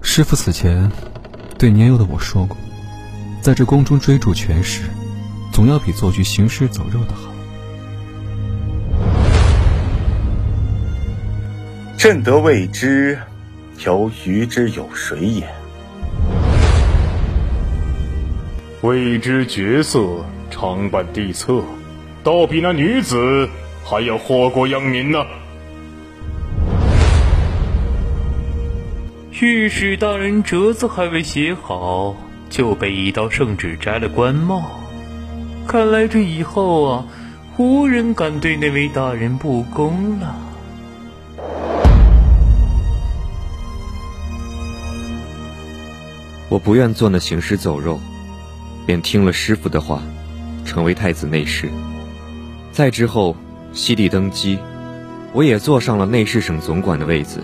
师傅死前对年幼的我说过，在这宫中追逐权势，总要比做局行尸走肉的好。朕得未知，犹余之有谁也？未知绝色常伴地侧，倒比那女子还要祸国殃民呢。御史大人折子还未写好，就被一道圣旨摘了官帽。看来这以后啊，无人敢对那位大人不恭了。我不愿做那行尸走肉，便听了师傅的话，成为太子内侍。再之后，西帝登基，我也坐上了内侍省总管的位子。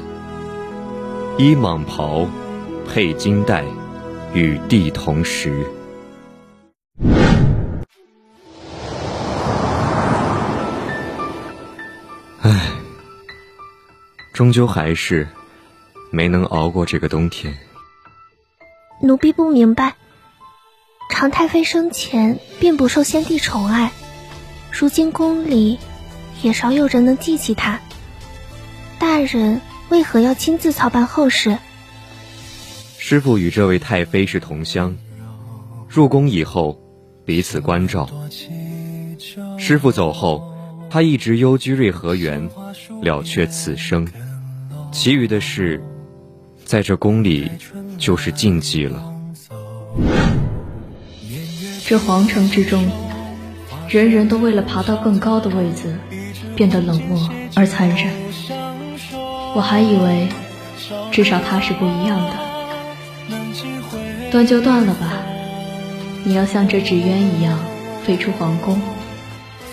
衣蟒袍，佩金带，与帝同时。唉，终究还是没能熬过这个冬天。奴婢不明白，常太妃生前并不受先帝宠爱，如今宫里也少有人能记起他。大人为何要亲自操办后事？师傅与这位太妃是同乡，入宫以后彼此关照。师傅走后，他一直幽居瑞和园，了却此生。其余的事，在这宫里。就是禁忌了。这皇城之中，人人都为了爬到更高的位子，变得冷漠而残忍。我还以为，至少他是不一样的。断就断了吧，你要像这纸鸢一样飞出皇宫，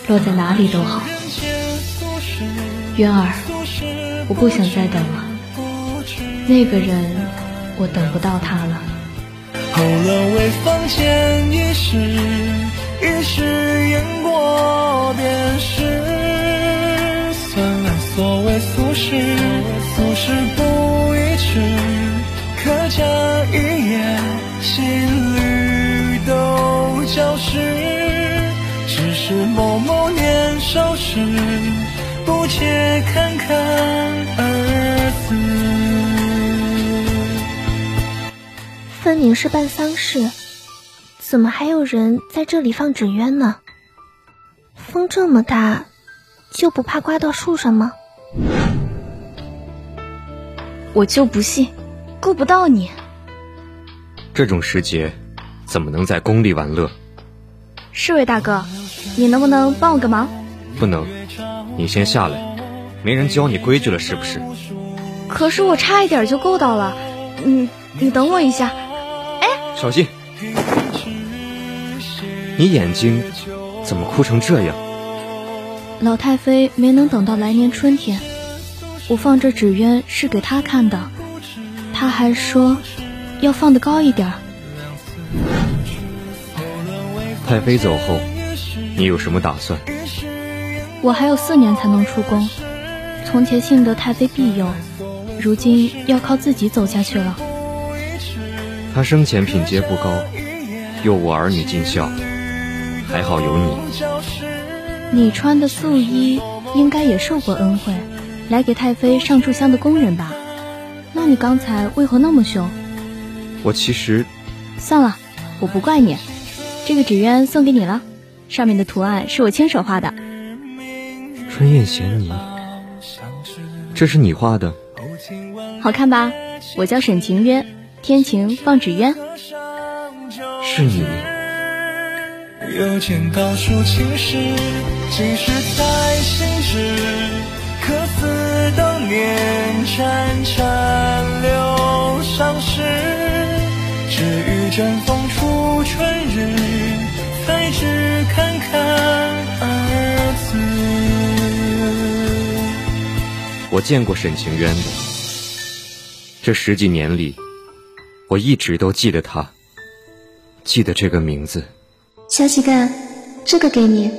落在哪里都好。渊儿，我不想再等了。那个人。我等不到他了。后了为房间一世，一世烟过便是。俗世，俗世不一尺。可将一夜心侣都交织。只是某某年少时，不解看看儿子。分明是办丧事，怎么还有人在这里放纸鸢呢？风这么大，就不怕刮到树上吗？我就不信，够不到你。这种时节，怎么能在宫里玩乐？侍卫大哥，你能不能帮我个忙？不能，你先下来。没人教你规矩了是不是？可是我差一点就够到了，你你等我一下。哎小心！你眼睛怎么哭成这样？老太妃没能等到来年春天，我放这纸鸢是给她看的，她还说要放得高一点。太妃走后，你有什么打算？我还有四年才能出宫，从前幸得太妃庇佑，如今要靠自己走下去了。她生前品阶不高，又我儿女尽孝，还好有你。你穿的素衣应该也受过恩惠，来给太妃上炷香的工人吧？那你刚才为何那么凶？我其实……算了，我不怪你。这个纸鸢送给你了，上面的图案是我亲手画的。春燕衔泥，这是你画的？好看吧？我叫沈晴渊。天晴放纸鸢，是你。又见稻熟青时，几时再行止？可似当年，潺潺流上时。只欲枕风出春日，才知看看而此。我见过沈清渊的，这十几年里，我一直都记得他，记得这个名字。小乞丐，这个给你。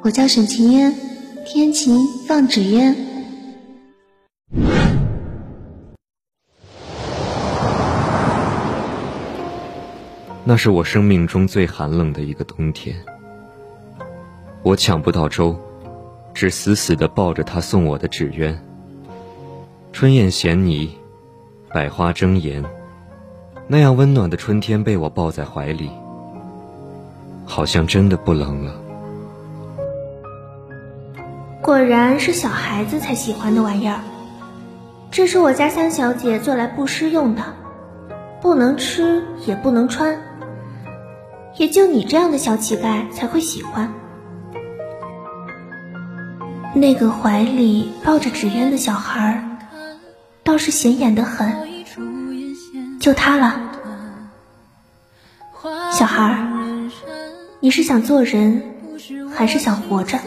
我叫沈晴烟，天晴放纸鸢。那是我生命中最寒冷的一个冬天，我抢不到粥，只死死地抱着他送我的纸鸢。春燕衔泥，百花争妍，那样温暖的春天被我抱在怀里，好像真的不冷了。果然是小孩子才喜欢的玩意儿。这是我家三小姐做来布施用的，不能吃也不能穿，也就你这样的小乞丐才会喜欢。那个怀里抱着纸鸢的小孩倒是显眼的很，就他了。小孩你是想做人，还是想活着？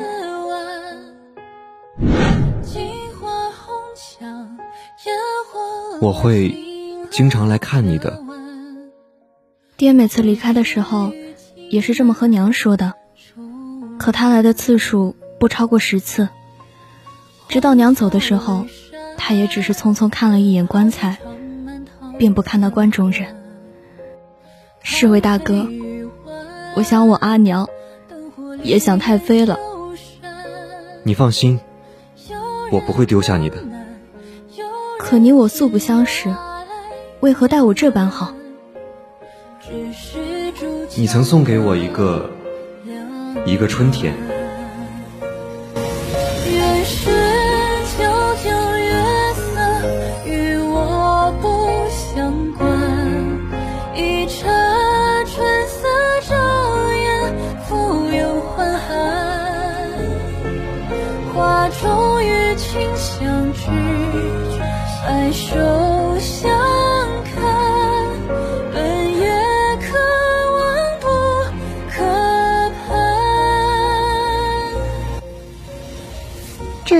我会经常来看你的。爹每次离开的时候，也是这么和娘说的。可他来的次数不超过十次。直到娘走的时候，他也只是匆匆看了一眼棺材，便不看那棺中人。侍卫大哥，我想我阿娘，也想太妃了。你放心，我不会丢下你的。可你我素不相识，为何待我这般好？你曾送给我一个一个春天。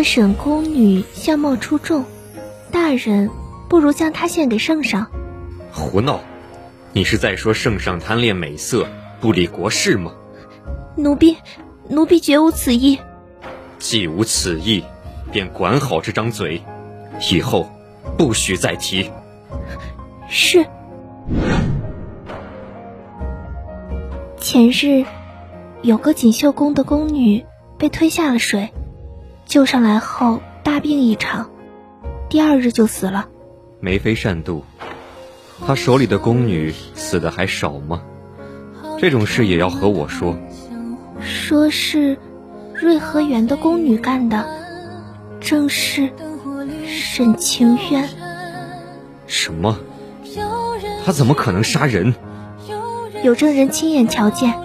这沈宫女相貌出众，大人不如将她献给圣上。胡闹！你是在说圣上贪恋美色，不理国事吗？奴婢，奴婢绝无此意。既无此意，便管好这张嘴，以后不许再提。是。前日，有个锦绣宫的宫女被推下了水。救上来后大病一场，第二日就死了。梅妃善妒，她手里的宫女死的还少吗？这种事也要和我说。说是瑞和园的宫女干的，正是沈清渊。什么？他怎么可能杀人？有证人亲眼瞧见，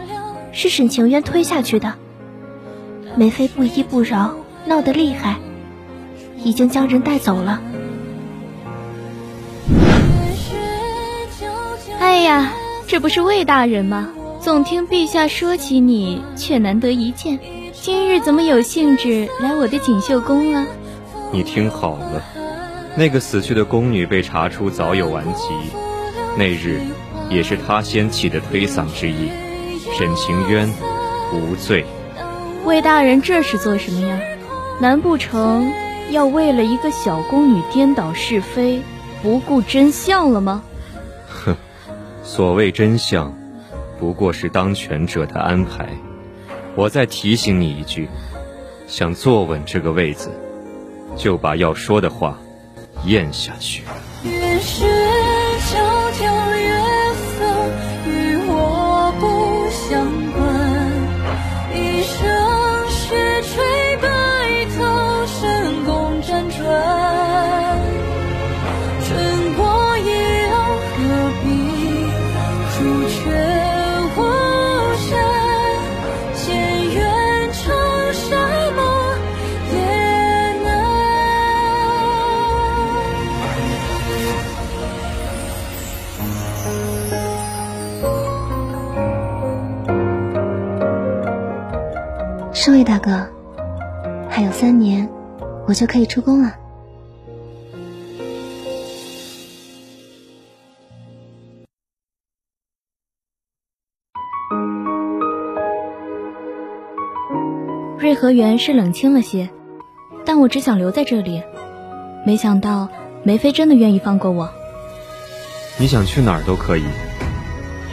是沈清渊推下去的。梅妃不依不饶。闹得厉害，已经将人带走了。哎呀，这不是魏大人吗？总听陛下说起你，却难得一见。今日怎么有兴致来我的锦绣宫啊？你听好了，那个死去的宫女被查出早有顽疾，那日也是她先起的推搡之意。沈晴渊无罪。魏大人这是做什么呀？难不成要为了一个小宫女颠倒是非，不顾真相了吗？哼，所谓真相，不过是当权者的安排。我再提醒你一句，想坐稳这个位子，就把要说的话咽下去。侍卫大哥，还有三年，我就可以出宫了。瑞和和园是冷清了些，但我只想留在这里。没想到梅妃真的愿意放过我。你想去哪儿都可以，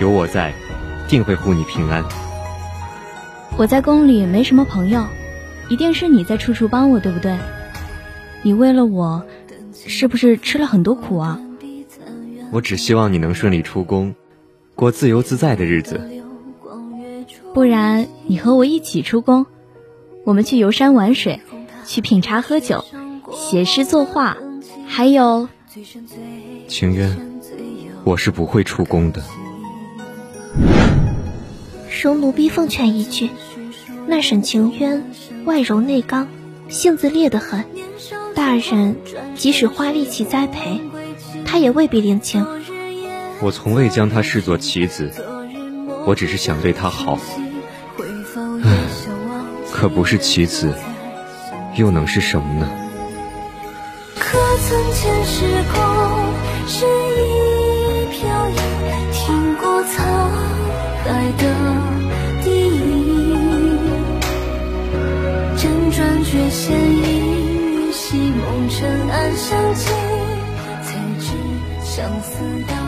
有我在，定会护你平安。我在宫里没什么朋友，一定是你在处处帮我，对不对？你为了我，是不是吃了很多苦啊？我只希望你能顺利出宫，过自由自在的日子。不然你和我一起出宫，我们去游山玩水，去品茶喝酒，写诗作画，还有……情渊，我是不会出宫的。容奴婢奉劝一句：那沈晴渊外柔内刚，性子烈得很。大人即使花力气栽培，他也未必领情。我从未将他视作棋子，我只是想对他好。可不是棋子，又能是什么呢？可曾前世空，相起，才知相思到。